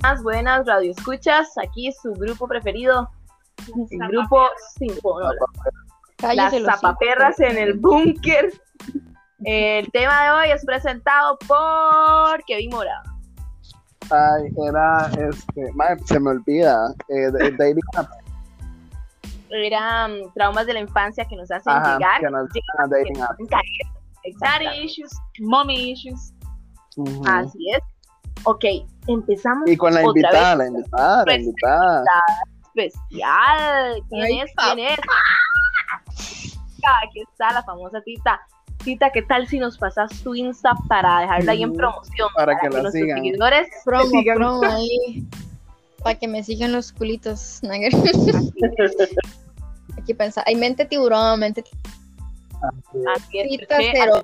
Buenas, buenas radio escuchas. Aquí su grupo preferido, el grupo Sinfonola. Las zapaperras en el búnker. El tema de hoy es presentado por Kevin Mora. Ay, era este, madre, se me olvida, eh, apps. Eran traumas de la infancia que nos hacen Ajá, llegar. que nos- dating apps. Daddy issues, mommy issues. Así es. Ok, empezamos. Y con la otra invitada, vez. la invitada, la invitada. especial. ¿Quién Ay, es? ¿Quién es? Ah, Aquí está la famosa Tita. Tita, ¿qué tal si nos pasas tu Insta para dejarla ahí en Mm, promoción? para que la nuestros sigan. seguidores Promo, sigan. promo ahí. Para que me sigan los culitos. Nagger. Aquí pensar. Hay mente tiburón, mente Así es, Tita cero. a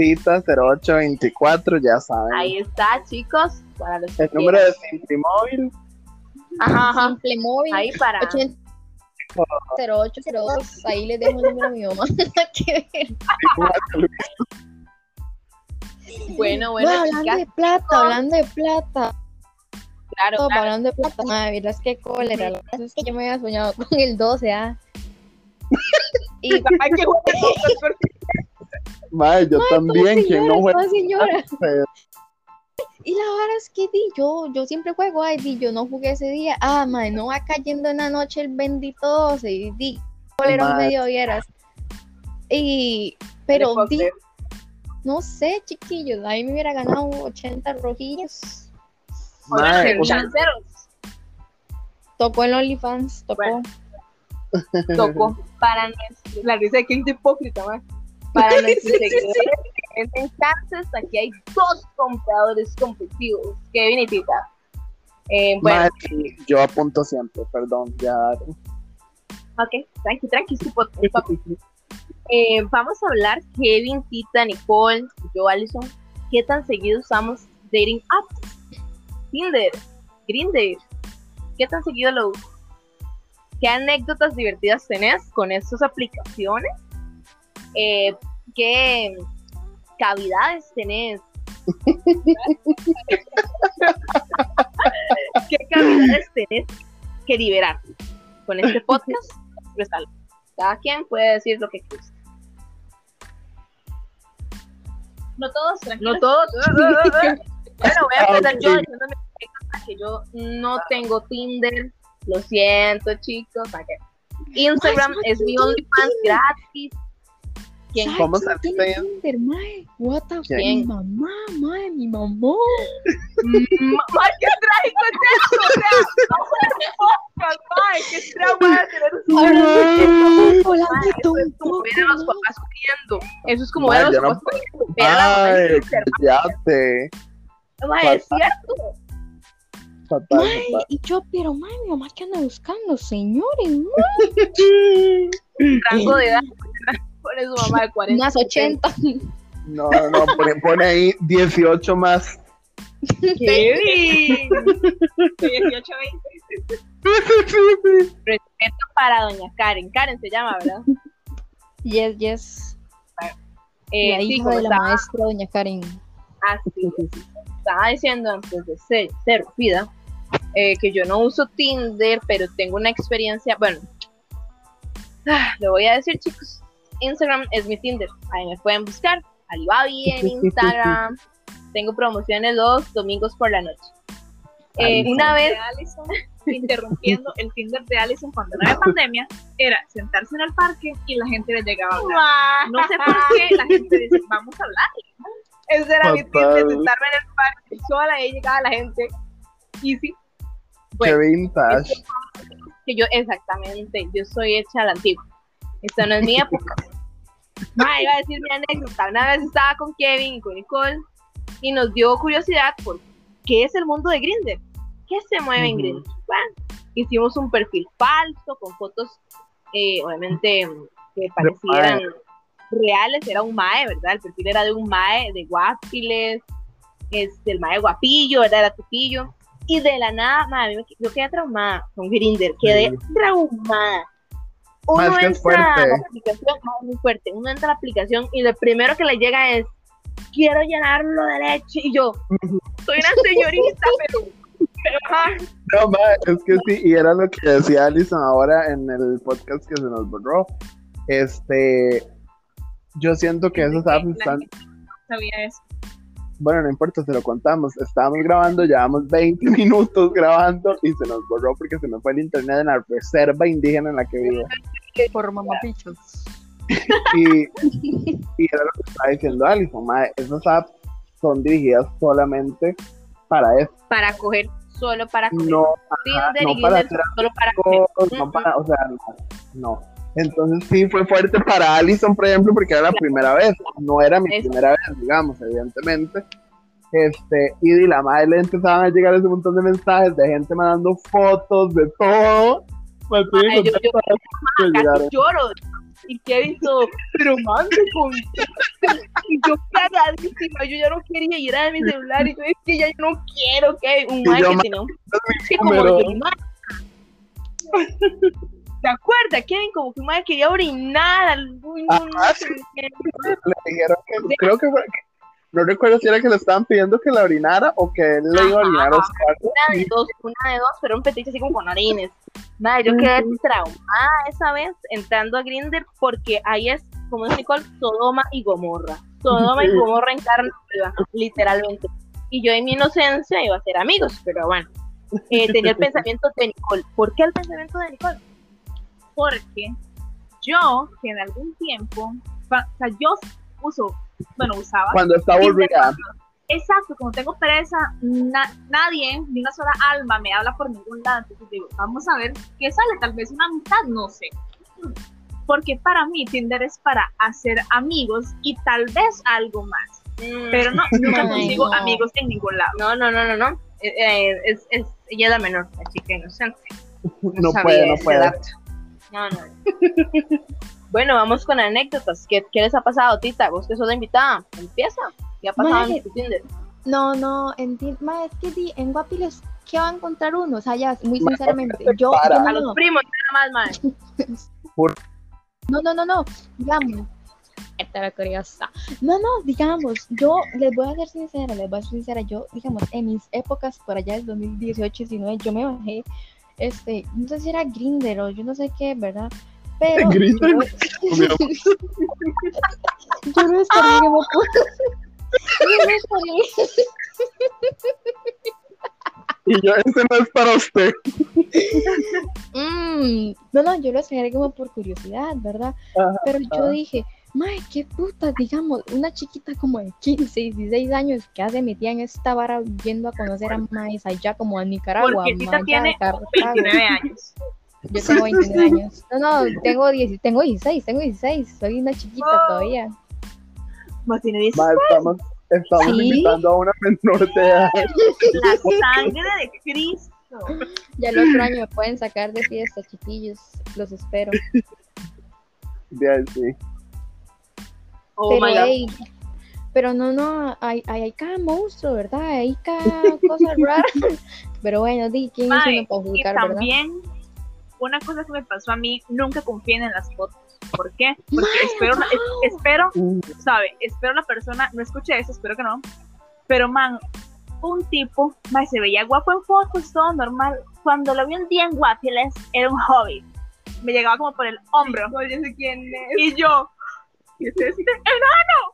Che le gusta. Cita 0824, ya saben. Ahí está, chicos. Para los que El número de quieran. Simplimóvil. Ajá, ajá. simple móvil. Ahí para. 80 0802. Ahí les dejo el número a mi mamá. Que ver. Bueno, bueno, Bueno, hablando chicas. de plata, hablando de plata. Claro, Todo, claro. hablando de plata. Madre, miras qué cólera. Lo que pasa es que yo me había soñado con el 12, ¿ah? Y Ay, qué Madre, yo también, quien no juega. señora. Y la verdad es que di, yo, yo siempre juego, ay, di, yo no jugué ese día. Ah, madre, no va cayendo en la noche el bendito 12. Y di, Madre. medio vieras. Y, pero di, no sé, chiquillos, ahí me hubiera ganado 80 rojillos. Madre, o sea, Tocó en OnlyFans, tocó. Bueno. tocó para la risa de que es hipócrita, man. Para nuestros seguidores que venden chances, aquí hay dos compradores competitivos, Kevin y Tita. Eh, bueno, madre, yo apunto siempre, perdón, ya. ok, tranqui, tranqui, su. Eh, vamos a hablar, Kevin, Tita, Nicole, yo, Alison, ¿qué tan seguido usamos dating apps? Tinder, Grindr, ¿qué tan seguido lo usas? ¿Qué anécdotas divertidas tenés con estas aplicaciones? Eh, ¿Qué cavidades tenés? ¿Qué cavidades tenés que liberar con este podcast? Expresarlo. Cada quien puede decir lo que quiera. No todos, tranquilos. No todos. bueno, voy a empezar yo mi anécdota, que yo no tengo Tinder. Lo siento, chicos. Instagram es mi OnlyFans gratis. ¿Quién? ¿Sabes ¿Cómo? Tinder, mae? What the ¿Quién? Mi mamá, mae, mi mamá. ¡Mamá, qué trágico es esto! O sea, a hacer podcast, mae, ¡Qué trauma de tener un Hablando de Mae, Tom es como ver a los Poco, papás corriendo. Eso es como Mae, ver a los no papás mamá Ay, encerrada. ya te. Mae, es cierto. Fatal, Mae, fatal. y yo, pero mae, mi mamá que anda buscando, señores, mae. Rango de edad. Pone su mamá de 40. más 80. No, no, pone, pone ahí 18 más. Kevin. 18, 20. Respeto para doña Karen. Karen se llama, ¿verdad? Yes, yes. Eh, la sí, hija de la estaba, maestra, doña Karen. así, estaba diciendo antes de ser, ser fida, eh, que yo no uso Tinder, pero tengo una experiencia, bueno, ah, lo voy a decir chicos, Instagram es mi Tinder, ahí me pueden buscar, Alibabi en Instagram, tengo promociones los domingos por la noche. Eh, una vez Allison, interrumpiendo el Tinder de Allison cuando no había pandemia, era sentarse en el parque y la gente le llegaba a hablar. No sé por qué la gente dice, vamos a hablar. Ese era mi. Tinder, sentarme en el parque sola, ahí llegaba la gente. Easy. Bueno, Qué vintage. que yo, exactamente, yo soy hecha a la antigua. Esta no es mi época. Ma, iba a decir mi anécdota. Una vez estaba con Kevin y con Nicole y nos dio curiosidad por qué es el mundo de Grindr. ¿Qué se mueve en Ujú. Grindr? Bueno, hicimos un perfil falso con fotos, eh, obviamente, que parecieran reales. Era un mae, ¿verdad? El perfil era de un mae de guapiles, este, el mae guapillo, ¿verdad? Era tupillo. Y de la nada, me- yo quedé traumada con Grindr, quedé traumada. Uno es entra a la fuerte. aplicación, muy fuerte, uno entra a la aplicación y lo primero que le llega es quiero llenarlo de leche. Y yo, soy una señorita, pero. No, ma, es que sí, y era lo que decía Alison ahora en el podcast que se nos borró. Este, yo siento que esos apps La están, sabía eso. bueno, no importa, se lo contamos. Estábamos grabando, llevamos 20 minutos grabando y se nos borró porque se nos fue el internet en la reserva indígena en la que vivo. Por mamapichos. Y, y era lo que estaba diciendo Alison, esas apps son dirigidas solamente para eso, Para coger, solo para coger. no, ajá, Tinder no y para hacer solo para coger. no para, o sea, no, no. Entonces sí fue fuerte para Alison, por ejemplo, porque era la primera vez, no era mi Eso. primera vez, digamos, evidentemente. Este, y de la madre le empezaban a llegar ese montón de mensajes de gente mandando fotos de todo. Pues, sí, Ay, yo- yo- llegar. casi lloro. Y Kevin todo, pero mande con Y yo cagadísima, yo ya no quería ir a mi celular. Y yo es que ya yo no quiero. Un yo, que un que como número. yo, mae. ¿Te acuerdas, Kevin? Como que un mae quería orinar. Uy, no, no que, creo que fue, que- no recuerdo si era que le estaban pidiendo que la orinara o que él le iba a orinar a Oscar. Una de dos, una de dos, pero un fetiche así como con orines. Nada, yo quedé traumada esa vez entrando a Grinder porque ahí es, como dice Nicole, Sodoma y Gomorra. Sodoma y Gomorra en carne literalmente. Y yo en mi inocencia iba a ser amigos, pero bueno. Eh, tenía el pensamiento de Nicole. ¿Por qué el pensamiento de Nicole? Porque yo, que en algún tiempo, o sea, yo uso, bueno, usaba. Cuando está Tinder aburrida. cuando- Exacto, como tengo pereza, na- nadie, ni una sola alma me habla por ningún lado. Entonces digo, vamos a ver qué sale, tal vez una amistad, no sé. Porque para mí Tinder es para hacer amigos y tal vez algo más. Pero no, nunca consigo no. amigos en ningún lado. No, no, no, no, no. Eh, eh, es, es, ella es la menor, la chica inocente. No sabía puede, no puede. dato. No, no. bueno, vamos con anécdotas. ¿Qué, ¿Qué les ha pasado, Tita? Vos que sos la invitada. Empieza. ¿Qué ha pasado en tu Tinder? No, no, enti- ma, es que di, en Guapiles, ¿qué va a encontrar uno? O sea, ya, muy sinceramente, ¿qué te yo, para? yo A no, los no, primos, nada más, mae. no, no, no, no, digamos, esta la curiosa. No, no, digamos, yo les voy a ser sincera, les voy a ser sincera, yo, digamos, en mis épocas por allá del 2018, 19, yo me bajé, este, no sé si era Grinder o yo no sé qué, ¿verdad? Pero Grindr, yo, yo no descargué como yo no descargué Y yo, ese no es para usted. Mm, no, no, yo lo descargué como por curiosidad, ¿verdad? Ajá, Pero yo ajá. dije, mae, qué puta, digamos, una chiquita como de 15, 16 años que hace metida en esta vara yendo a conocer a maes allá como a Nicaragua, Porque tiene Cartago. 29 años. Yo tengo 29 años. No, no, tengo, 10, tengo 16, tengo 16, soy una chiquita Oh. todavía. Más tiene 10 Ma, estamos estamos Sí. invitando a una menor de edad. La sangre de Cristo. Ya el otro año me pueden sacar de fiesta, chiquillos, los espero. Bien, sí. Oh pero, my god. ey, pero no, no, hay, hay, hay cada monstruo, ¿verdad? Hay cada cosa rara. Pero bueno, di, ¿quién es uno para juzgar, verdad? también, una cosa que me pasó a mí, nunca confíen en las fotos. ¿Por qué? Porque espero, es- espero, ¿sabe? Espero la persona, no escuche eso, espero que no. Pero, man, un tipo, man, se veía guapo en fotos, todo normal. Cuando lo vi un día en Guapiles, era un hobby. Me llegaba como por el hombro. yo sé quién es. Y yo, ¿qué es este enano?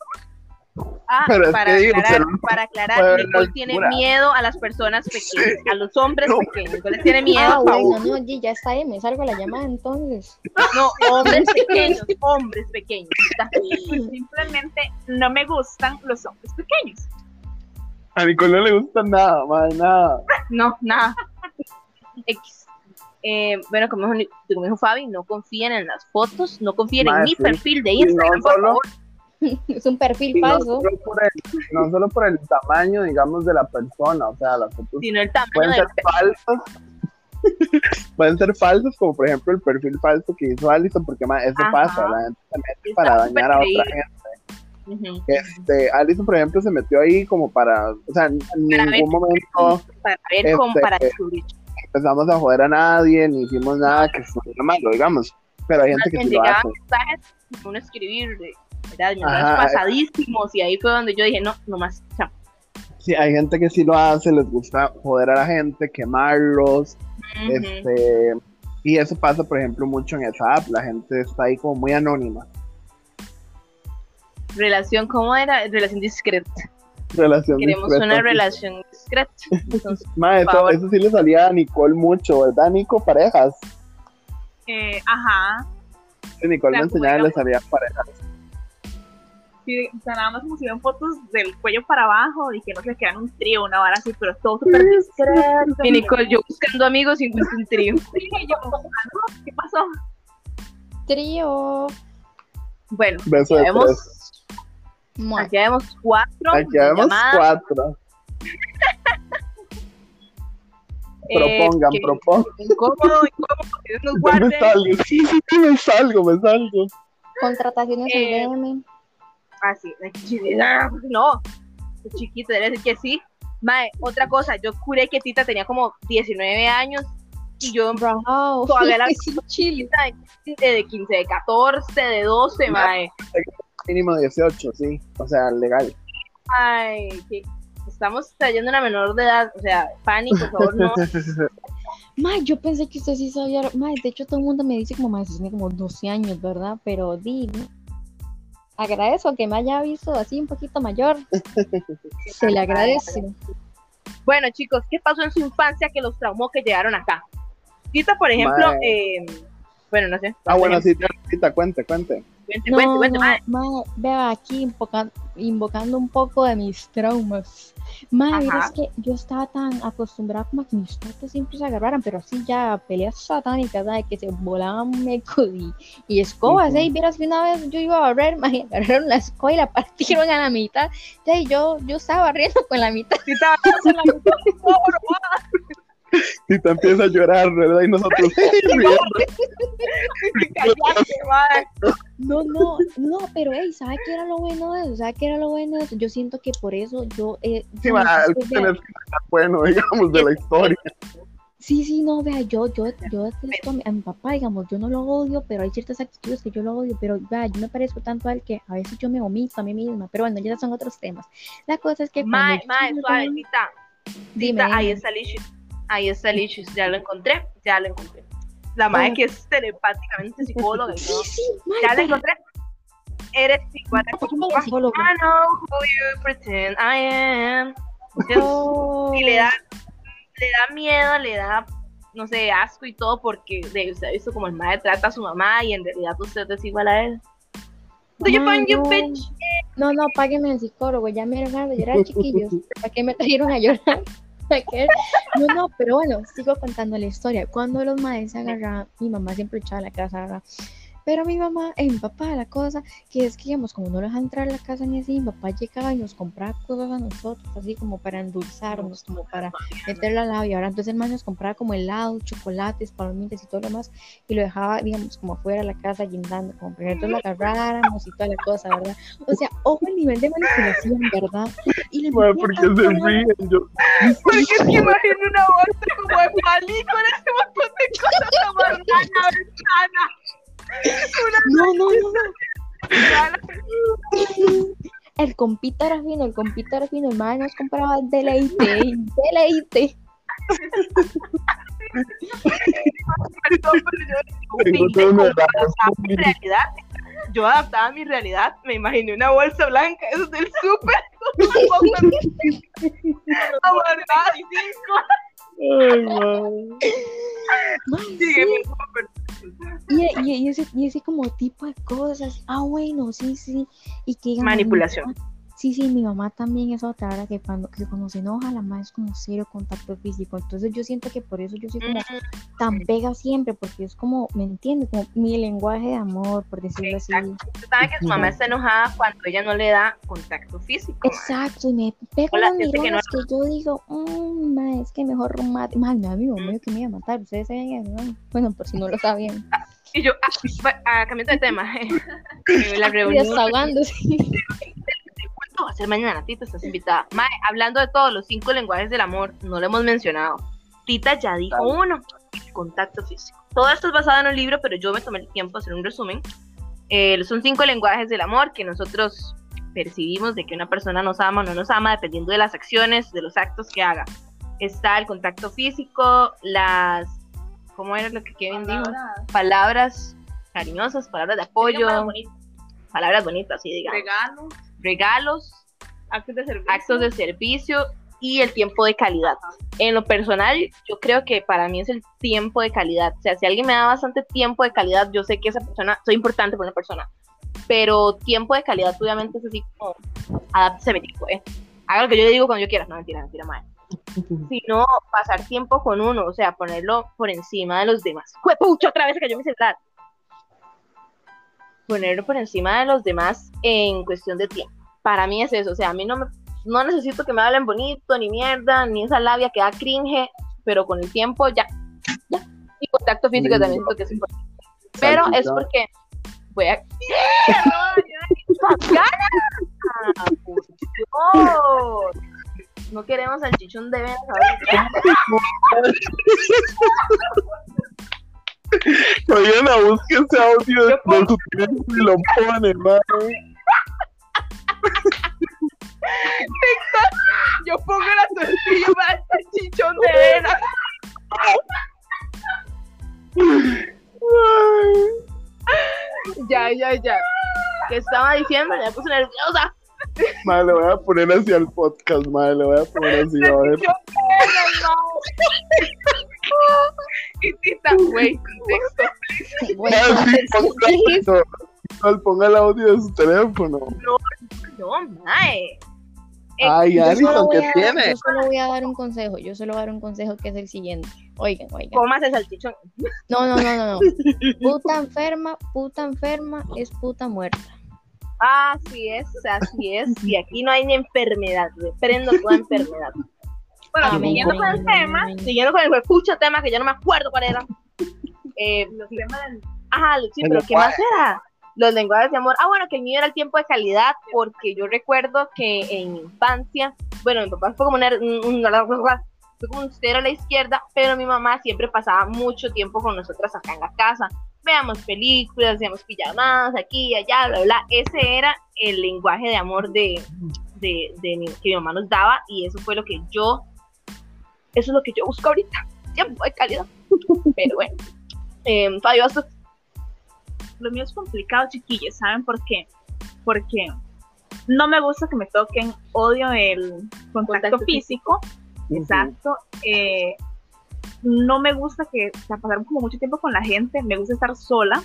Ah, Pero para digo, aclarar, lo- para aclarar, Nicole tiene miedo a las personas pequeñas, a los hombres No. pequeños. Nicole tiene miedo Ah, a bueno, no, G, ya está, eh, me salgo a la llamada entonces. No, hombres pequeños, hombres pequeños. Pues simplemente no me gustan los hombres pequeños. A Nicole no le gusta nada, ma, nada. No, nada. X. Eh, bueno, como dijo, como dijo Fabi, no confíen en las fotos, no confíen en Ma, mi sí. perfil de Y no Instagram, por solo- favor. Es un perfil Y no falso. solo, por el, no solo por el tamaño, digamos, de la persona, o sea, las fotos Sino el tamaño pueden ser falsas. pueden ser falsos, como por ejemplo el perfil falso que hizo Alison, porque eso Ajá. pasa, la gente se mete para dañar a otra gente. Este, Alison, por ejemplo, se metió ahí como para, o sea, en Para ningún ver- momento Para ver cómo, Este, para descubrir. empezamos a joder a nadie, ni hicimos nada que estuviera malo, digamos. Pero hay gente que sí lo hace. mensajes, uno escribir de Ajá. pasadísimos, y ahí fue donde yo dije, no, no más, chao. Sí, hay gente que sí lo hace, les gusta joder a la gente, quemarlos, este, y eso pasa, por ejemplo, mucho en esa app, la gente está ahí como muy anónima. Relación, ¿cómo era? Relación discreta. Relación Queremos discreta, una sí. relación discreta. Entonces, Ma, eso, sí le salía a Nicole mucho, ¿verdad, Nico? Parejas. Eh, ajá. Sí, Nicole O me sea, enseñaba y le salía parejas. Sí, o sea, nada más como si ven fotos del cuello para abajo y que no se quedan un trío, una vara así, pero todo súper discreto. y Nicole, yo buscando amigos y encuentro un trío. Sí, yo, no, ¿qué pasó? Trío. Bueno, Beso ya vemos, aquí vemos cuatro Aquí vemos llamadas. cuatro. eh, Propongan, que- propongan. Incómodo, incómodo, que Dios nos Yo me guarde. salgo, sí, sí, sí, me salgo, me salgo. Contrataciones Eh, en DM. Ah, ah, no, chiquito, debe decir que sí. Mae, otra cosa, yo juré que Tita tenía como 19 años y yo Wow. Todavía la- chile. de, de 15, de 14, de 12, mae. Mínimo 18, sí. O sea, legal. Ay, que estamos trayendo una menor de edad, o sea, pánico, por favor, no. Mae, yo pensé que usted sí sabía. Mae, de hecho, todo el mundo me dice como, mae, tiene como 12 años, ¿verdad? Pero di. Agradezco que me haya visto así un poquito mayor. Se le agradece. Bueno, chicos, ¿qué pasó en su infancia que los traumó que llegaron acá? Tita, por ejemplo, eh, bueno, no sé. Ah, bueno, sí, ahorita cuente, cuente. Cuente, No, cuente, mae. mae, vea aquí invoca- invocando un poco de mis traumas. Mira, es que yo estaba tan acostumbrada como a que mis patas siempre se agarraran, pero así ya peleas satánicas, ¿sabes? Que se volaban mecos y, y escobas. ¿eh? Y vieras que una vez yo iba a barrer, mae, agarraron la escoba y la partieron a la mitad. Y yo, yo estaba barriendo con la mitad. Tita, con la mitad, Y te empieza a llorar, ¿verdad? Y nosotros. No, no, no, pero hey, ¿sabe qué era lo bueno de eso? ¿Sabe qué era lo bueno de eso? Yo siento que por eso yo... Eh, Sí, tenés vea, que estar bueno, digamos, de la historia. Sí, sí, no, vea, yo, yo, yo detesto a mi, a mi papá, digamos, yo no lo odio, pero hay ciertas actitudes que yo lo odio, pero vea, yo me parezco tanto a él que a veces yo me omito a mí misma, pero bueno, ya son otros temas. La cosa es que Mae, mae, estaba suave, joven- Tita. dime, ahí está Licious. Ahí está Licious, ya lo encontré, ya lo encontré. La madre Oh. que es telepáticamente psicóloga Sí, sí, mae, Ya la vea, encontré. Eres igual a tu papá. I know who you pretend I am. Oh, Y le da, le da miedo, le da, no sé, asco y todo porque de, usted ha visto como el madre trata a su mamá y en realidad usted es igual a él. Do you find you no. bitch? No, no, páguenme el psicólogo, ya me dieron ganas de llorar, chiquillos. ¿Para qué me trajeron a llorar? No, no, pero bueno, sigo contando la historia. Cuando los maes se agarraban, mi mamá siempre echaba la casa, ¿verdad? Pero mi mamá, eh, mi papá, la cosa, que es que, digamos, como no lo dejan entrar a la casa ni así, mi papá llegaba y nos compraba cosas a nosotros, así como para endulzarnos, como para meterla al labio. Ahora, entonces el man nos compraba como helado, chocolates, palomitas y todo lo demás, y lo dejaba, digamos, como afuera de la casa guindando, como para que nosotros lo agarráramos y toda la cosa, ¿verdad? O sea, ojo el nivel de manipulación, ¿verdad? Y le Ma, metía ¿por qué tanto se ríen? Yo, Porque es que imagino una bolsa como de palí con ese montón de cosas en la ventana. No, no, no, El compita era fino, el compita era fino, el man nos compraba deleite, deleite. Perdón, pero yo mi realidad. Adaptaba mi realidad, me imaginé una bolsa blanca, eso del súper, y cinco. ay, ma. Man, por favor. Y, y- y ese, y ese como tipo de cosas. Ah, bueno, sí, sí. Y que Manipulación. Sí, sí, mi mamá también es otra, ¿verdad? Que cuando, que cuando se enoja, la mamá es como cero contacto físico. Entonces yo siento que por eso yo soy como tan pega siempre, porque es como, ¿me entiendes? Como mi lenguaje de amor, por decirlo así. Usted sabe que su mamá está enojada cuando ella no le da contacto físico. Exacto, y me pega unas siente que miradas que, yo digo, mmm, es que mejor mate. Más, mi amigo mío que me iba a matar, ustedes saben eso, ¿no? Bueno, por si no lo sabían. Y yo, ah, ah, cambiando de tema, la reunión. desahogándose. ¿Cuánto va a ser mañana, Tita? Estás invitada. Mae, hablando de todos los cinco lenguajes del amor, no lo hemos mencionado. Tita ya dijo Dale. uno, el contacto físico. Todo esto es basado en un libro, pero yo me tomé el tiempo de hacer un resumen. Eh, son cinco lenguajes del amor que nosotros percibimos de que una persona nos ama o no nos ama dependiendo de las acciones, de los actos que haga. Está el contacto físico, las... ¿Cómo era lo que Kevin dijo? Palabras cariñosas, palabras de apoyo, palabras bonitas, sí, digamos. Regalos, Regalos, actos de servicio. actos de servicio y el tiempo de calidad. En lo personal, yo creo que para mí es el tiempo de calidad. O sea, si alguien me da bastante tiempo de calidad, yo sé que esa persona, soy importante para una persona. Pero tiempo de calidad, obviamente, es así como, adáptese, betico, ¿eh? Haga lo que yo le digo cuando yo quiera. No, mentira, mentira, madre. Sino pasar tiempo con uno, o sea, ponerlo por encima de los demás. ¡Juepucha, otra vez se cayó mi celular! Ponerlo por encima de los demás en cuestión de tiempo. Para mí es eso, o sea, a mí no me no necesito que me hablen bonito, ni mierda, ni esa labia que da cringe, pero con el tiempo ya, ya. Y contacto físico también porque es importante. Pero es porque voy a... No queremos al chichón de venas Oigan, a busque ese audio Yo de su teléfono y lo pone, mano. Yo pongo la tortilla para chichón de venas. Ya, ya, ya. ¿Qué estaba diciendo? Me puse nerviosa. Madre, voy a poner así al podcast, madre, le voy a poner así, a ver. Quitita, güey, contexto. Sí, ¿qué ponga, no, el audio de su teléfono. No, mae. Eh, Ay, Yo solo Alison. Yo solo voy a dar un consejo, yo solo voy a dar un consejo que es el siguiente. Oigan, oigan. Comas el salchichón. No, no, no, no, no. Puta enferma, puta enferma es puta muerta. Así es, así es. Y aquí no hay ni enfermedad. Reprendo toda enfermedad. Bueno, siguiendo con el tema. Siguiendo con el pucho tema que ya no me acuerdo cuál era. Eh, los temas del ajá, sí, pero ¿qué más era? Los lenguajes de amor. Ah, bueno, que el mío era el tiempo de calidad, porque yo recuerdo que en mi infancia, bueno, mi papá fue como un, un, un- fue como un cero a la izquierda, pero mi mamá siempre pasaba mucho tiempo con nosotras acá en la casa. Veamos películas, hacíamos pijamadas aquí allá, bla, bla. Ese era el lenguaje de amor de, de, de mi- que mi mamá nos daba y eso fue lo que yo, eso es lo que yo busco ahorita, tiempo de calidad. Pero bueno, eh, Fabio, ¿vas tú? lo mío es complicado, chiquillos, ¿saben por qué? Porque no me gusta que me toquen, odio el contacto, Contacto físico, exacto. eh, no me gusta que o sea, pasar como mucho tiempo con la gente, me gusta estar sola.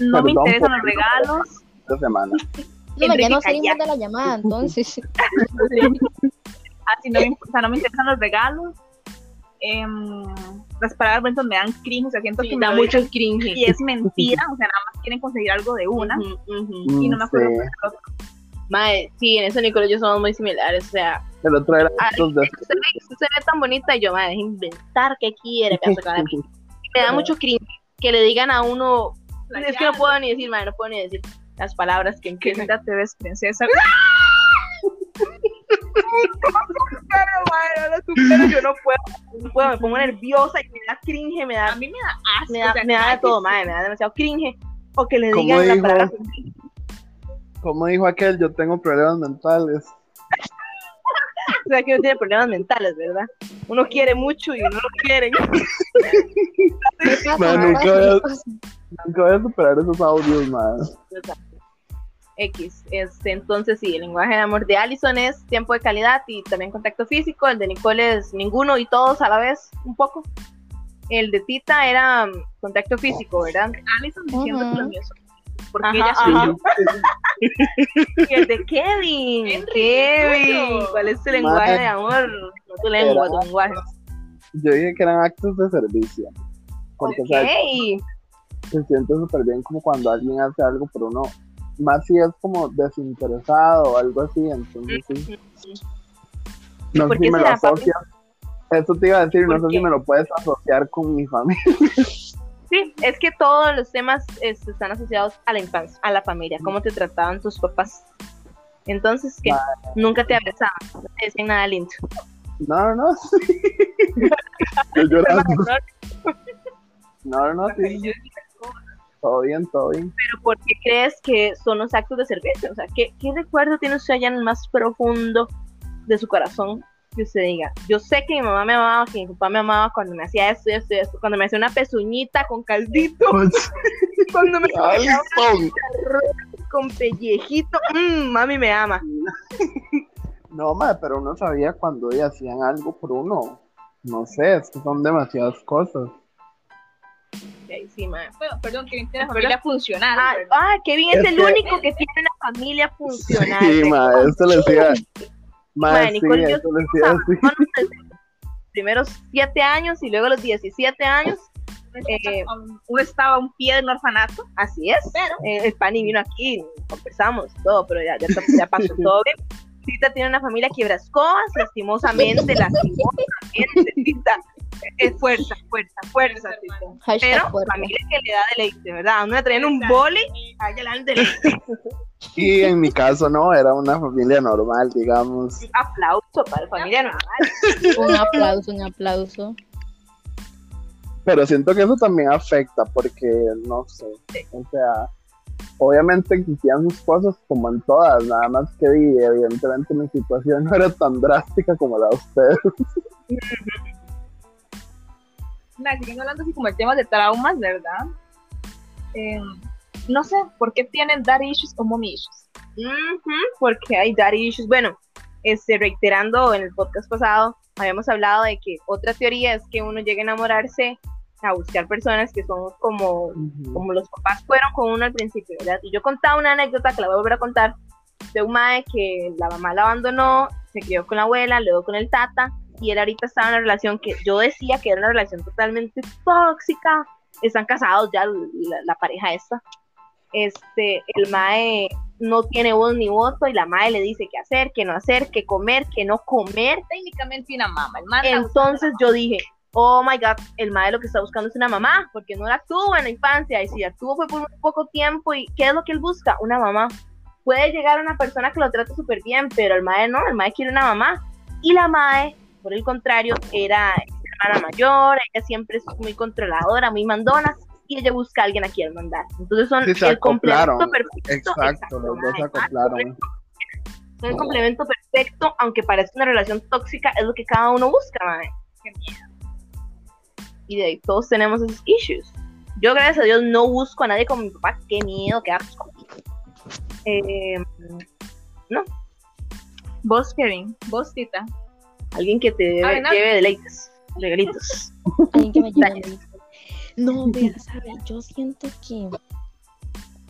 No me interesan los regalos. Esta semana. No, ya no Enrique, salimos de la llamada, entonces. Así no me, o sea, no me interesan los regalos. Em, las palabras bonitas me dan cringe, o sea, siento Sí, que me da mucho dicen cringe. y es mentira, o sea, nada más quieren conseguir algo de una Ujú, ujú. y no me acuerdo Sí. el. Mae, sí, en eso Nicolás y yo somos muy similares. O sea, El otro era Ay, de usted, ve- se ve tan bonita y yo, madre, deje inventar qué quiere, de pinche. Me da mucho cringe que le digan a uno. Es que no puedo ni decir, madre, no puedo ni decir las palabras que Qué linda te ves, princesa. Pero yo no puedo, no puedo, me pongo nerviosa y me da cringe, me A da, mí me da asco. me da, o sea, me da de todo, madre, me da demasiado cringe. O que le ¿Cómo digan la dijo? palabra. Como dijo aquel, yo tengo problemas mentales. O sea, que uno tiene problemas mentales, ¿verdad? Uno quiere mucho y uno lo quiere. Man, ¿Qué nunca voy a superar esos audios, madre. X. Este, entonces, sí, el lenguaje de amor de Allison es tiempo de calidad y también contacto físico. El de Nicole es ninguno y todos a la vez, un poco. El de Tita era mm, contacto físico, ¿verdad? Alison diciendo que lo mío es porque Ajá, ella soy ajá. yo. Y el de Kevin. Henry, Kevin. ¿Cuál es tu lenguaje Madre. de amor? No tu lengua, tu lenguaje. Yo dije que eran actos de servicio. Porque, o sea, Ok. se siente súper bien como cuando alguien hace algo por uno. Más si es como desinteresado o algo así, entonces sí. No sé si me lo asocias. Eso te iba a decir, no ¿Por sé qué? si me lo puedes asociar con mi familia. Sí, es que todos los temas este, están asociados a la infancia, a la familia, cómo te trataban tus papás. Entonces, que nunca te abrazaban, no te decían nada lindo. No, no, sí. Yo llorando. No, no, sí. Todo bien, todo bien. Pero ¿por qué crees que son los actos de servicio? O sea, ¿qué, qué recuerdo tiene usted allá en el más profundo de su corazón que usted diga? Yo sé que mi mamá me amaba, que mi papá me amaba cuando me hacía esto y esto y esto, cuando me hacía una pezuñita con caldito, cuando me hacía con pellejito, mmm, mami me ama. No, madre, pero uno sabía cuando ellos hacían algo por uno. No sé, es que son demasiadas cosas. Sí, ma. Bueno, perdón, que tiene Espera. familia funcional. Ah, ah, Kevin es, Es el que- único que tiene una familia funcional. Sí, madre, esto le decía. Madre, sí, Nicole, yo esto le decía así. primeros siete años y luego los 17 años. eh, uno estaba a un pie de un orfanato. Así es. Pero- Eh, el Pani vino aquí, conversamos todo, pero ya, ya, ya pasó todo bien. Tita tiene una familia quiebra escobas, lastimosamente, lastimosamente, Tita. Es fuerza, fuerza, fuerza, Pero fuerte. familia que le da deleite, ¿verdad? A uno le traen un boli, a ella le dan deleite. Y en mi caso, no, era una familia normal, digamos. Un aplauso para la familia normal. Un aplauso, un aplauso. Pero siento que eso también afecta porque, no sé, o sea, obviamente existían sus cosas como en todas, nada más que evidentemente mi situación no era tan drástica como la de ustedes. Nada, siguiendo hablando así como el tema de traumas, ¿verdad? Eh, no sé por qué tienen daddy issues o mommy issues. Ujú, porque hay daddy issues. Bueno, este, reiterando en el podcast pasado, habíamos hablado de que otra teoría es que uno llegue a enamorarse a buscar personas que son como, como los papás fueron con uno al principio, ¿verdad? Y yo contaba una anécdota que la voy a volver a contar de un mae que la mamá la abandonó, se crió con la abuela, luego con el tata, y él ahorita estaba en una relación que yo decía que era una relación totalmente tóxica. Están casados ya la, la pareja esta. Este, el mae no tiene voz ni voto y la mae le dice qué hacer, qué no hacer, qué comer, qué no comer. Técnicamente una mamá. El Entonces yo dije, oh my god, el mae lo que está buscando es una mamá, porque no la tuvo en la infancia, y si la tuvo fue por un poco tiempo, y ¿qué es lo que él busca? Una mamá. Puede llegar una persona que lo trate súper bien, pero el mae no, el mae quiere una mamá. Y la mae, por el contrario, era hermana mayor, ella siempre es muy controladora, muy mandona, y ella busca a alguien a quien mandar. Entonces son Sí, el complemento perfecto. Exacto, los dos se acoplaron. Son el complemento perfecto, aunque parezca una relación tóxica, es lo que cada uno busca, mae. Qué miedo. Y de ahí todos tenemos esos issues. Yo, gracias a Dios, no busco a nadie como mi papá. Qué miedo, qué asco. Eh, Vos, Kevin. Vos, Tita. Alguien que te no. lleve deleites, regalitos. Alguien que me lleve mí. No, vea, sabe, yo siento que,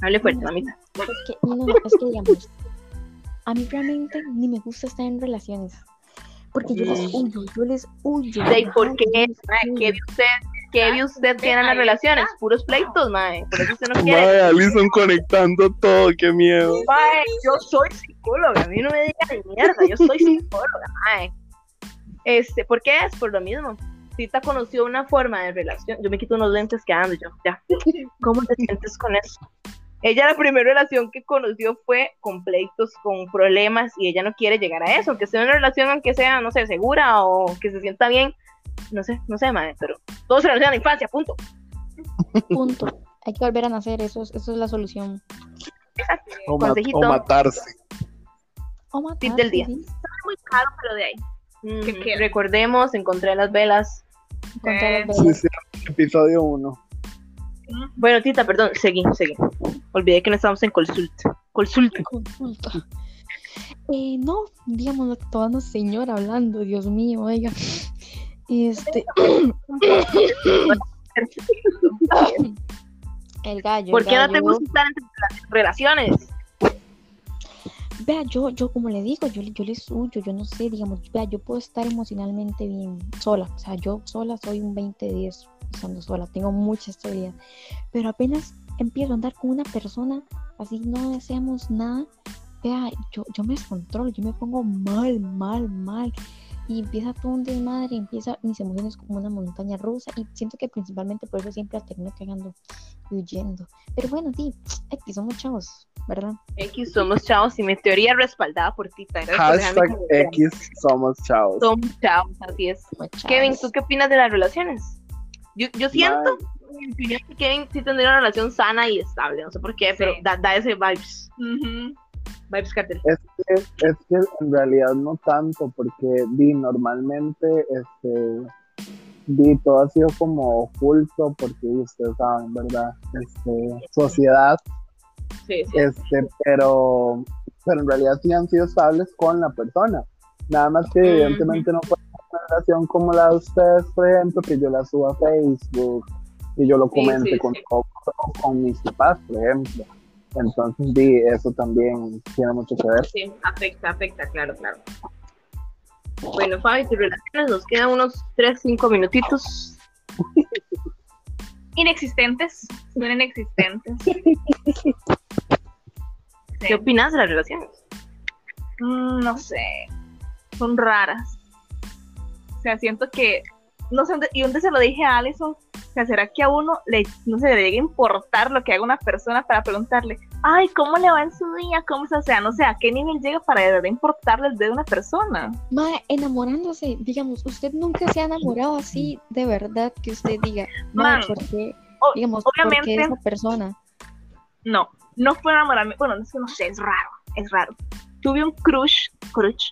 Hable fuerte, mamita. es que, no, no, es que digamos, a mí realmente ni me gusta estar en relaciones. Porque yo les huyo, yo les huyo. Ahí, ¿por qué? Mae, ¿Qué vio usted? ¿Qué vio usted tiene en las relaciones? Puros pleitos, mae. Por eso usted no quiere. Madre, Alison conectando todo, qué miedo. Mae, yo soy psicóloga, a mí no me digan mierda, yo soy psicóloga, mae. Este, ¿por qué es? Por lo mismo. Tita conoció una forma de relación. Yo me quito unos lentes que ando yo, ya. ¿Cómo te sientes con eso? Ella la primera relación que conoció fue con pleitos, con problemas, y ella no quiere llegar a eso, aunque sea una relación, aunque sea, no sé, segura o que se sienta bien. No sé, no sé, madre, pero todo se relaciona a la infancia, punto. Punto. Hay que volver a nacer, eso es, eso es la solución. O, ma- Consejito. o matarse. O matarse, Tip del día. sí, Muy caro, pero de ahí. ¿Qué queda? recordemos, encontré las velas. contra Eh, las Sí, velas. sí, episodio 1. Bueno, Tita, perdón, seguí, seguí. Olvidé que no estamos en consulta. Consulta. Consulta. Eh, no, digamos que toda una señora hablando, Dios mío, oiga. Este. el gallo. ¿Por el qué no te gallo. gusta estar en tus relaciones? Vea, yo, yo como le digo, yo, yo les huyo, yo no sé, digamos, vea, yo puedo estar emocionalmente bien sola, o sea, yo sola soy un 20 de 10 estando sola, tengo mucha estabilidad, pero apenas empiezo a andar con una persona, así no deseamos nada, vea, yo, yo me descontrolo, yo me pongo mal, mal, mal, y empieza todo un desmadre, empieza mis emociones como una montaña rusa, y siento que principalmente por eso siempre la termino cagando y huyendo, pero bueno, sí, aquí somos chavos, ¿verdad? X somos chavos y mi teoría respaldada por dejarme Hashtag X somos chavos. Somos chavos, así es. Somos Kevin, chavos. ¿tú qué opinas de las relaciones? Yo, yo siento que Kevin sí tendría una relación sana y estable, no sé por qué, pero da, da ese vibes. Ujú. Vibes cartel. Es que, es que en realidad no tanto, porque di, normalmente este di, todo ha sido como oculto, porque ustedes saben, ¿verdad? Este, sociedad, Sí, sí. este, pero, pero en realidad sí han sido estables con la persona. Nada más que evidentemente no puede ser una relación como la de ustedes, por ejemplo, que yo la suba a Facebook y yo lo Sí, comente sí, con, sí. con, con mis papás, por ejemplo. Entonces, di, eso también tiene mucho que ver. Sí, afecta, afecta, claro, claro. Bueno, Fabi, tus relaciones nos quedan unos 3, 5 minutitos. Inexistentes, son inexistentes. Sí. ¿Qué opinas de las relaciones? Mm, no sé, son raras. O sea, siento que, no sé, dónde- y dónde se lo dije a Alison, sea, ¿será que a uno le, no se le llega a importar lo que haga una persona para preguntarle, ay, ¿cómo le va en su día? ¿Cómo se, o sea, no sé, a qué nivel llega para de verdad importarle el de una persona? Mae, enamorándose, digamos, usted nunca se ha enamorado así de verdad que usted diga, Man, mae, ¿por qué? o- Digamos, ¿por qué obviamente, esa persona? no, no fue enamorarme, bueno, es que no sé, es raro, es raro. Tuve un crush, crush,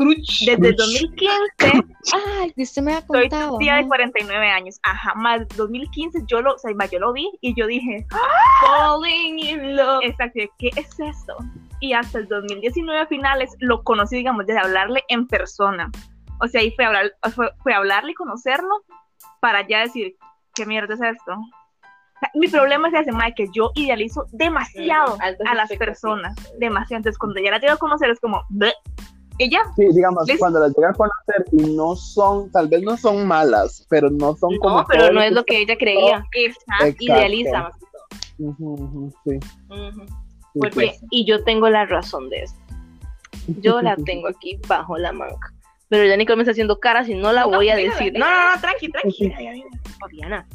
crush, desde el Crush. 2015 Ay, usted me ha Soy contado. tu tía de mae. 49 años. Ajá, más 2015 yo lo, o sea, yo lo vi y yo dije, falling in love. Exacto, ¿qué es esto? Y hasta el 2019 a finales lo conocí, digamos, desde hablarle en persona. O sea, ahí fue, a hablar, fue, fue a hablarle y conocerlo para ya decir, ¿qué mierda es esto? Mi problema es ese, Mike, que yo idealizo demasiado Mm, altas a las personas, demasiado. Entonces, cuando ya las llego a conocer es como, "Bleh", y ya, Sí, digamos, cuando las llega a conocer y no son, tal vez no son malas, pero no son como. No, pero no es lo que ella creía. exacto. Exacto. Idealiza más que todo. Ujú, ujú, sí, Ujú. sí, Porque, sí. y yo tengo la razón de esto. Yo la tengo aquí bajo la manga. Pero ya Nicole me está haciendo caras y no la No, voy a decir. No, no, no, tranqui, tranqui. Fabiana.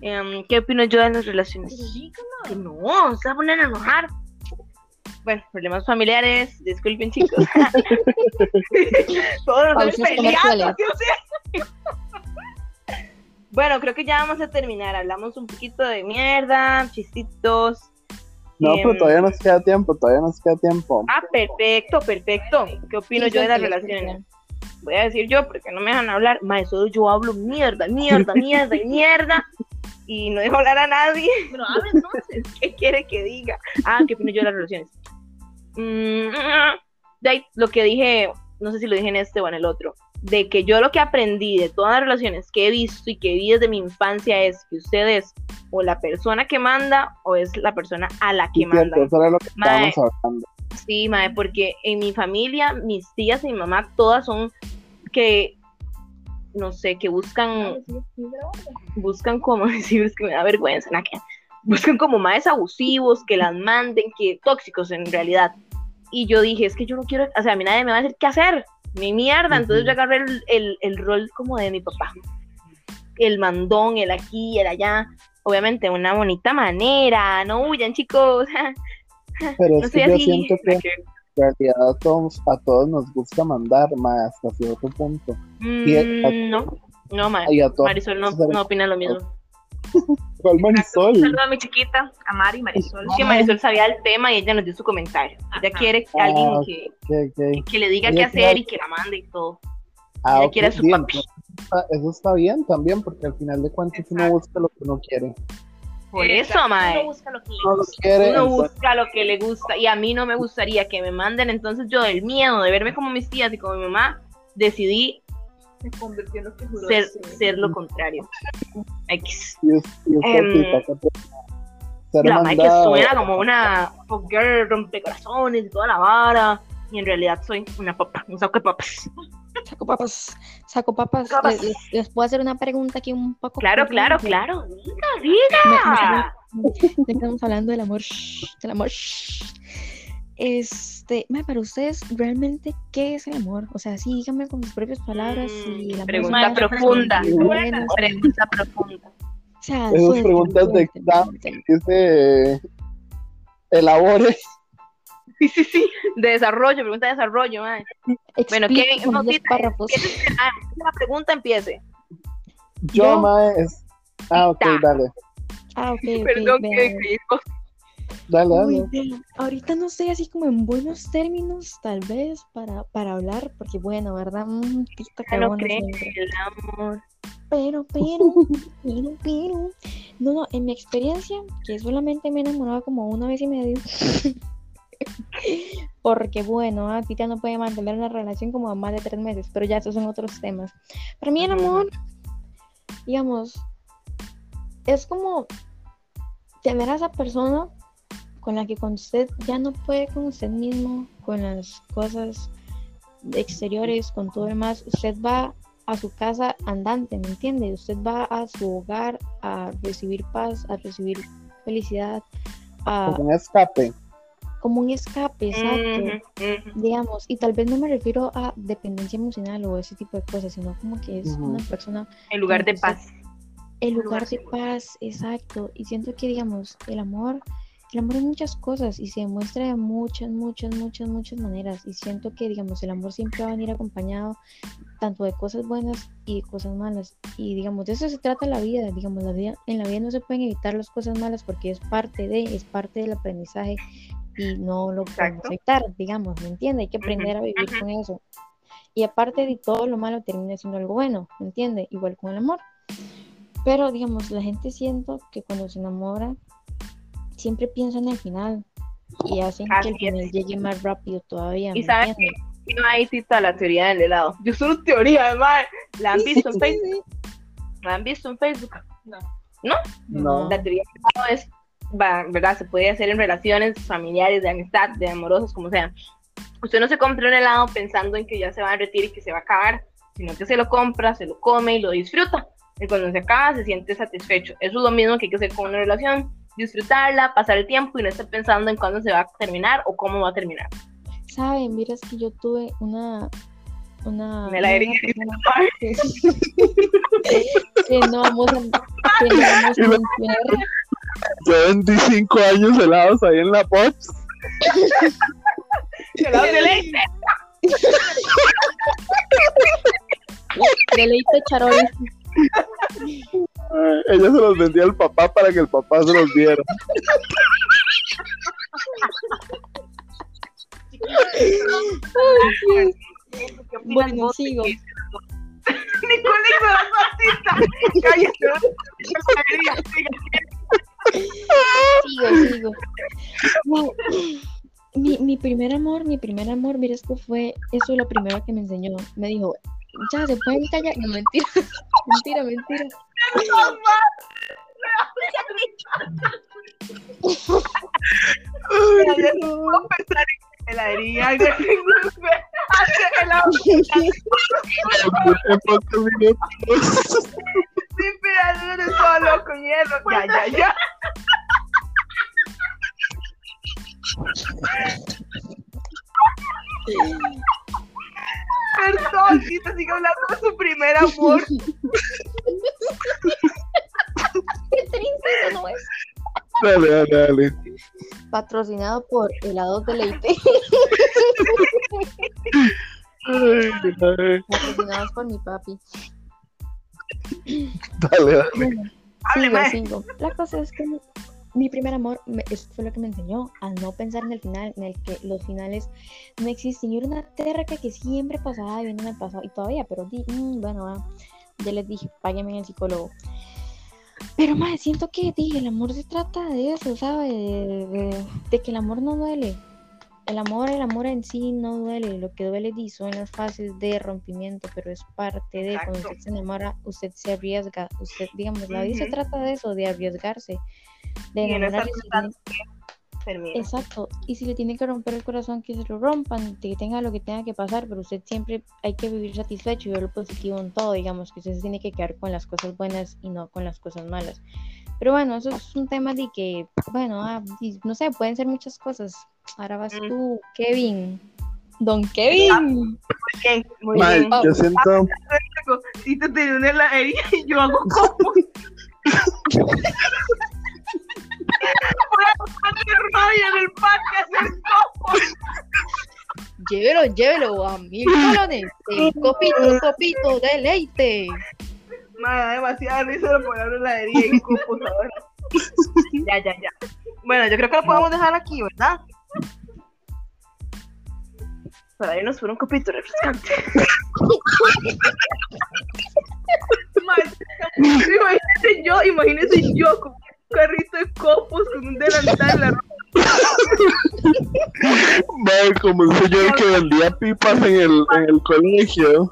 Em, ¿Qué opino yo de las relaciones? Que no, se va a poner a enojar. Bueno, problemas familiares, disculpen chicos. Todos nos peleando. Bueno, creo que ya vamos a terminar. Hablamos un poquito de mierda, chistitos. No, pero Em, todavía nos queda tiempo, todavía nos queda tiempo. Ah, perfecto, perfecto. ¿Qué opino Sí, yo de las relaciones? Voy a decir yo porque no me dejan hablar. Maestro, yo hablo mierda, mierda, mierda y mierda. Y no dejo hablar a nadie. Bueno, habla entonces. ¿Qué quiere que diga? Ah, ¿qué opino yo de las relaciones? Mm, de ahí, lo que dije, no sé si lo dije en este o en el otro, de que yo lo que aprendí de todas las relaciones que he visto y que vi desde mi infancia es que usted es o la persona que manda o es la persona a la que Sí, manda. cierto, eso era lo que Mae. estábamos hablando. Sí, mae, porque en mi familia, mis tías y mi mamá, todas son que, no sé, que buscan, buscan como, sí, es que me da vergüenza, buscan como más abusivos, que las manden, que tóxicos en realidad. Y yo dije, es que yo no quiero, o sea, a mí nadie me va a decir qué hacer, mi mierda, entonces yo agarré el, el, el rol como de mi papá. El mandón, el aquí, el allá, obviamente una bonita manera, no huyan chicos, Pero no es que yo así. siento que en realidad a todos, a todos nos gusta mandar más hasta cierto punto. Y a- Mm, no, no, ma- Y a todos. Marisol no, no opina lo mismo. ¿Cuál Marisol? Saludos a mi chiquita, a Mari Marisol. Es que Marisol sabía el tema y ella nos dio su comentario. Ella Ajá. quiere que Ah, alguien ok. que, Ok, ok. que le diga Ella qué hacer quiere- y que la mande y todo. Ah, Ella ok, quiere a su bien, papi. está- Eso está bien también, porque al final de cuentas uno busca lo que uno quiere. Por Exacto, eso, mae. Uno busca lo que le No lo gusta. quiere. Uno busca lo que le gusta y a mí no me gustaría que me manden. Entonces yo del miedo de verme como mis tías y como mi mamá, decidí Se convirtió en lo que juró ser, ser. ser lo contrario. X. Em, ¿qué opina? Ser La madre que suena como una pop girl, rompecorazones y toda la vara. Y en realidad soy una papa, un saco de papas. Saco papas, saco papas. Papas. Les, les- puedo hacer una pregunta aquí un poco. Claro, claro, claro. Diga, diga. me- estamos hablando del amor, del amor. Este, mae, para ustedes, ¿realmente qué es el amor? O sea, sí, díganme con sus propias palabras. Mm, y es pregunta profunda. Bueno, Pregunta profunda. o sea, Esas preguntas de suéltenme, examen. suéltenme. Dice, elabore. Sí, sí, sí. De desarrollo, pregunta de desarrollo, madre. Bueno, Kevin, no, 10 Tita, párrafos. ah, la pregunta empiece. Yo, Yo- es Ah, ok, dale. Ah, ok, ok. Perdón, vean, Dale, Uy, dale. ahorita no sé, así como en buenos términos, tal vez, para, para hablar, porque bueno, ¿verdad? Mm, tita ya no creen el amor. Pero, pero, pero, pero. No, no, en mi experiencia, que solamente me he enamorado como una vez y medio. Porque, bueno, ah, Tita no puede mantener una relación como más de tres meses, pero ya esos son otros temas. Para mí, el amor, digamos, es como tener a esa persona con la que cuando usted ya no puede con usted mismo, con las cosas exteriores, con todo lo demás, usted va a su casa andante, ¿me entiende? Usted va a su hogar a recibir paz, a recibir felicidad, a, Como un escape. como un escape, exacto. Digamos, y tal vez no me refiero a dependencia emocional o ese tipo de cosas, sino como que es una persona En lugar de paz. el lugar lugar de seguro. paz, exacto. Y siento que, digamos, el amor, el amor es muchas cosas y se demuestra de muchas, muchas, muchas, muchas maneras. Y siento que, digamos, el amor siempre va a venir acompañado tanto de cosas buenas y de cosas malas. Y, digamos, de eso se trata la vida. Digamos, la vida, en la vida no se pueden evitar las cosas malas porque es parte de, es parte del aprendizaje y no lo podemos evitar, digamos, ¿me entiende? Hay que aprender a vivir con eso. Y aparte de todo lo malo termina siendo algo bueno, ¿me entiende? Igual con el amor. Pero, digamos, la gente siento que cuando se enamora, siempre piensa en el final y hacen que el es. final llegue más rápido todavía. Y ¿me saben entiende? Y no hay cita la teoría del helado. Yo solo teoría, además. ¿La han visto en Facebook? ¿La han visto en Facebook? No. La teoría del helado es, ¿verdad? Se puede hacer en relaciones familiares, de amistad, de amorosos, como sea. Usted no se compra un helado pensando en que ya se va a retirar y que se va a acabar, sino que se lo compra, se lo come y lo disfruta. Y cuando se acaba, se siente satisfecho. Eso es lo mismo que hay que hacer con una relación. Disfrutarla, pasar el tiempo y no estar pensando en cuándo se va a terminar o cómo va a terminar. Saben, miras que yo tuve una. Una. Una heladería. una que, que no vamos a, que no vamos a mencionar. Yo 25 años helados ahí en la Pops. Helado de leche. Deleite charoles. Ay, Ella se los vendía al papá para que el papá se los diera. ¿Qué opinas Bueno, sigo. Nicole hizo la cosita. Cállate. Sigo, sigo. Mi, mi primer amor, mi primer amor, mira, esto fue, eso es lo primero que me enseñó. Me dijo, ya, se pueden callar. No, mentira, mentira, mentira. Pensar en heladería. Minutos. sin pedazos solo con. Ya, ya, ya. Perdón, si te sigo hablando de su primer amor. Qué triste, eso no es. Dale, dale, dale. Patrocinado por helados de leite. Patrocinados por mi papi. Dale, dale. Bueno, sigo, sigo. La cosa es que mi primer amor, eso fue lo que me enseñó a no pensar en el final, en el que los finales no existen. Yo era una terca que siempre pasaba viendo en el pasado, y todavía, pero di- mm, bueno, ah, ya les dije, páguenme en el psicólogo. Pero más, siento que dije, el amor se trata de eso, ¿sabes? De- de que el amor no duele. El amor, el amor en sí no duele. Lo que duele son las fases de rompimiento, pero es parte de cuando Exacto. usted se enamora, usted se arriesga. Usted, digamos, la vida se Ujú. trata de eso, de arriesgarse. De Y enamorarse. termina. Exacto. Y si le tiene que romper el corazón, que se lo rompan, que tenga lo que tenga que pasar, pero usted siempre hay que vivir satisfecho y ver lo positivo en todo, digamos, que usted se tiene que quedar con las cosas buenas y no con las cosas malas. Pero bueno, eso es un tema de que, bueno, ah, no sé, pueden ser muchas cosas. Ahora vas Mm. tú, Kevin. Don Kevin. Ok, muy Mae, bien. yo siento, Luego, Si te tengo una heladería y yo hago como. Voy a hacer rabia en el parque a hacer como. Llévelo, llévelo a mil colones. El copito, copito de leite. Me da demasiada risa la palabra heladería y cupos ahora. ya, ya, ya. Bueno, yo creo que lo podemos dejar aquí, ¿verdad? Para irnos por un copito refrescante. imagínese yo, imagínese yo con un carrito de copos, con un delantal en la ropa. Mae, como un señor que vendía pipas en el, en el colegio.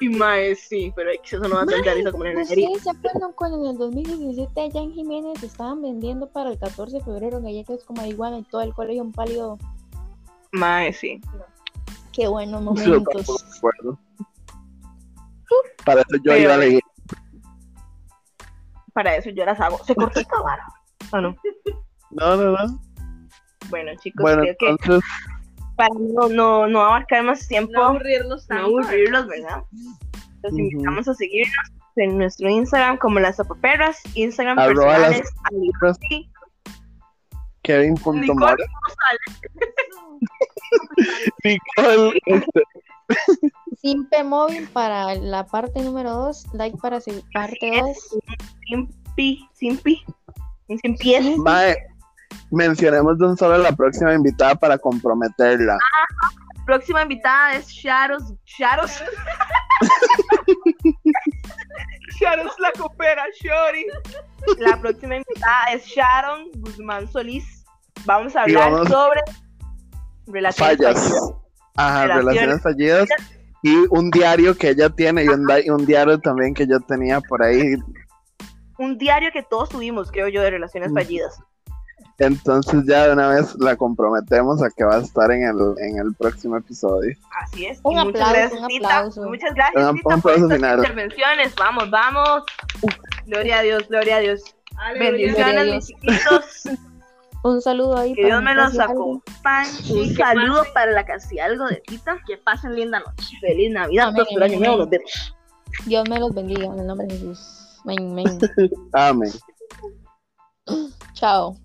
Uy, mae, sí, pero eso no va a tener risa como en la heladería. ¿Ustedes se acuerdan cuando en el 2017 allá en Jiménez estaban vendiendo para el 14 de febrero galletas con marihuana y todo el colegio un pálido? Mae, sí. Qué buenos momentos. tampoco me acuerdo. Para eso yo iba a leer. Para eso yo las hago. Se cortó esta vara. ¿O no? No, no, no. Bueno, chicos, Bueno, creo que para no, no, no abarcar más tiempo, No aburrirlos no tanto. aburrirlos, ¿verdad? Los invitamos a seguirnos en nuestro Instagram como las zapaperras, Instagram Arroba las personales, Kevin.mora. Nicole, este, Simpe móvil para la parte número 2, like para su parte 2. Simpi, Simpi, sin pies. Mae, mencionemos de un solo la próxima invitada para comprometerla. Próxima invitada es Sharos, Sharos. Sharos la coopera, Shori. La próxima invitada es Sharon Guzmán Solís. Vamos a hablar vamos- sobre relaciones Fallas. fallidas. Ajá, Relaciones. relaciones fallidas. Y un diario que ella tiene y un, di- un diario también que yo tenía por ahí. Un diario que todos tuvimos, creo yo, de relaciones Mm. fallidas. Entonces ya de una vez la comprometemos a que va a estar en el, en el próximo episodio. Así es. Un Y muchas aplauso, gracias, un Tita. aplauso. Muchas gracias, Un- Tita, un por aplauso estas final. intervenciones. Vamos, vamos. Gloria a Dios, gloria a Dios. Bendiciones, Gloria a mis chiquitos. Un saludo ahí Que para Dios me los acompañe. Un saludo pasen. para la casi algo de Tita. Que pasen linda noche. Feliz Navidad, Amén, próspero año nuevo. vemos. Dios me los bendiga en el nombre de Jesús. Amén, amén. Amén. Chao.